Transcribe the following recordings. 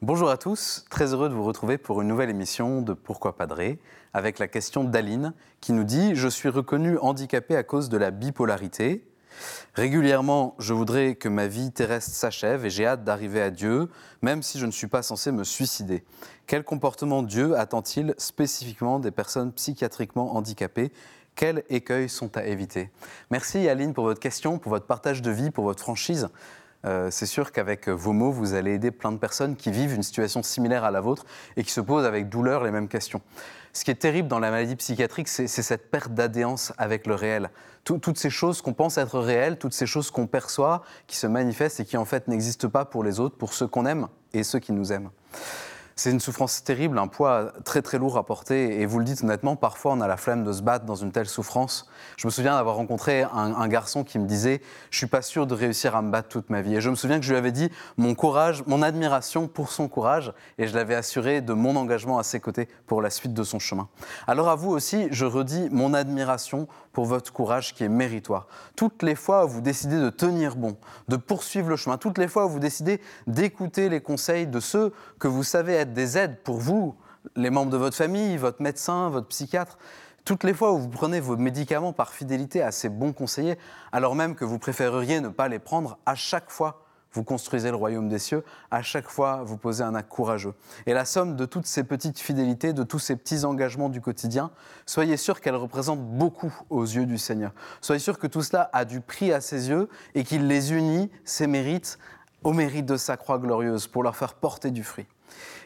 Bonjour à tous, très heureux de vous retrouver pour une nouvelle émission de Pourquoi Padré, avec la question d'Aline qui nous dit Je suis reconnu handicapé à cause de la bipolarité. Régulièrement, je voudrais que ma vie terrestre s'achève et j'ai hâte d'arriver à Dieu, même si je ne suis pas censé me suicider. Quel comportement Dieu attend-il spécifiquement des personnes psychiatriquement handicapées? Quels écueils sont à éviter? Merci Aline pour votre question, pour votre partage de vie, pour votre franchise. Euh, c'est sûr qu'avec vos mots, vous allez aider plein de personnes qui vivent une situation similaire à la vôtre et qui se posent avec douleur les mêmes questions. Ce qui est terrible dans la maladie psychiatrique, c'est cette perte d'adhéance avec le réel. toutes ces choses qu'on pense être réelles, toutes ces choses qu'on perçoit, qui se manifestent et qui en fait n'existent pas pour les autres, pour ceux qu'on aime et ceux qui nous aiment. C'est une souffrance terrible, un poids très très lourd à porter. Et vous le dites honnêtement, parfois on a la flemme de se battre dans une telle souffrance. Je me souviens d'avoir rencontré un, garçon qui me disait Je suis pas sûr de réussir à me battre toute ma vie. Et je me souviens que je lui avais dit mon courage, mon admiration pour son courage. Et je l'avais assuré de mon engagement à ses côtés pour la suite de son chemin. Alors à vous aussi, je redis mon admiration pour votre courage qui est méritoire. Toutes les fois où vous décidez de tenir bon, de poursuivre le chemin, toutes les fois où vous décidez d'écouter les conseils de ceux que vous savez être des aides pour vous, les membres de votre famille, votre médecin, votre psychiatre. Toutes les fois où vous prenez vos médicaments par fidélité à ces bons conseillers, alors même que vous préféreriez ne pas les prendre, à chaque fois, vous construisez le royaume des cieux, à chaque fois, vous posez un acte courageux. Et la somme de toutes ces petites fidélités, de tous ces petits engagements du quotidien, soyez sûr qu'elle représente beaucoup aux yeux du Seigneur. Soyez sûr que tout cela a du prix à ses yeux et qu'il les unit, ses mérites, au mérite de sa croix glorieuse, pour leur faire porter du fruit.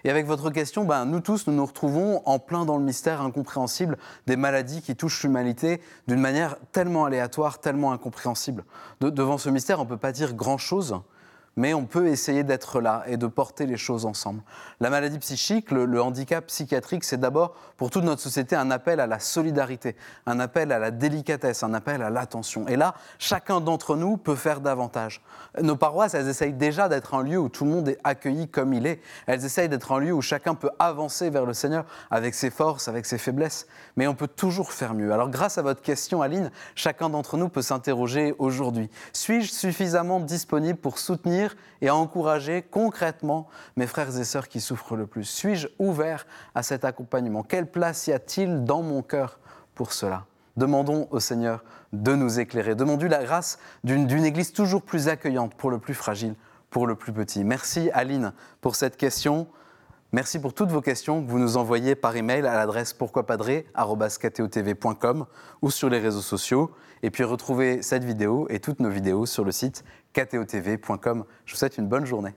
Et avec votre question, ben, nous tous, nous nous retrouvons en plein dans le mystère incompréhensible des maladies qui touchent l'humanité d'une manière tellement aléatoire, tellement incompréhensible. devant ce mystère, on ne peut pas dire grand-chose, mais on peut essayer d'être là et de porter les choses ensemble. La maladie psychique, le, handicap psychiatrique, c'est d'abord pour toute notre société un appel à la solidarité, un appel à la délicatesse, un appel à l'attention. Et là, chacun d'entre nous peut faire davantage. Nos paroisses, elles essayent déjà d'être un lieu où tout le monde est accueilli comme il est. Elles essayent d'être un lieu où chacun peut avancer vers le Seigneur avec ses forces, avec ses faiblesses. Mais on peut toujours faire mieux. Alors grâce à votre question, Aline, chacun d'entre nous peut s'interroger aujourd'hui. Suis-je suffisamment disponible pour et à encourager concrètement mes frères et sœurs qui souffrent le plus Suis-je ouvert à cet accompagnement? Quelle place y a-t-il dans mon cœur pour cela? Demandons au Seigneur de nous éclairer. Demandons la grâce d'une Église toujours plus accueillante pour le plus fragile, pour le plus petit. Merci Aline pour cette question. Merci pour toutes vos questions que vous nous envoyez par email à l'adresse pourquoipadré.com ou sur les réseaux sociaux. Et puis retrouvez cette vidéo et toutes nos vidéos sur le site ktotv.com. Je vous souhaite une bonne journée.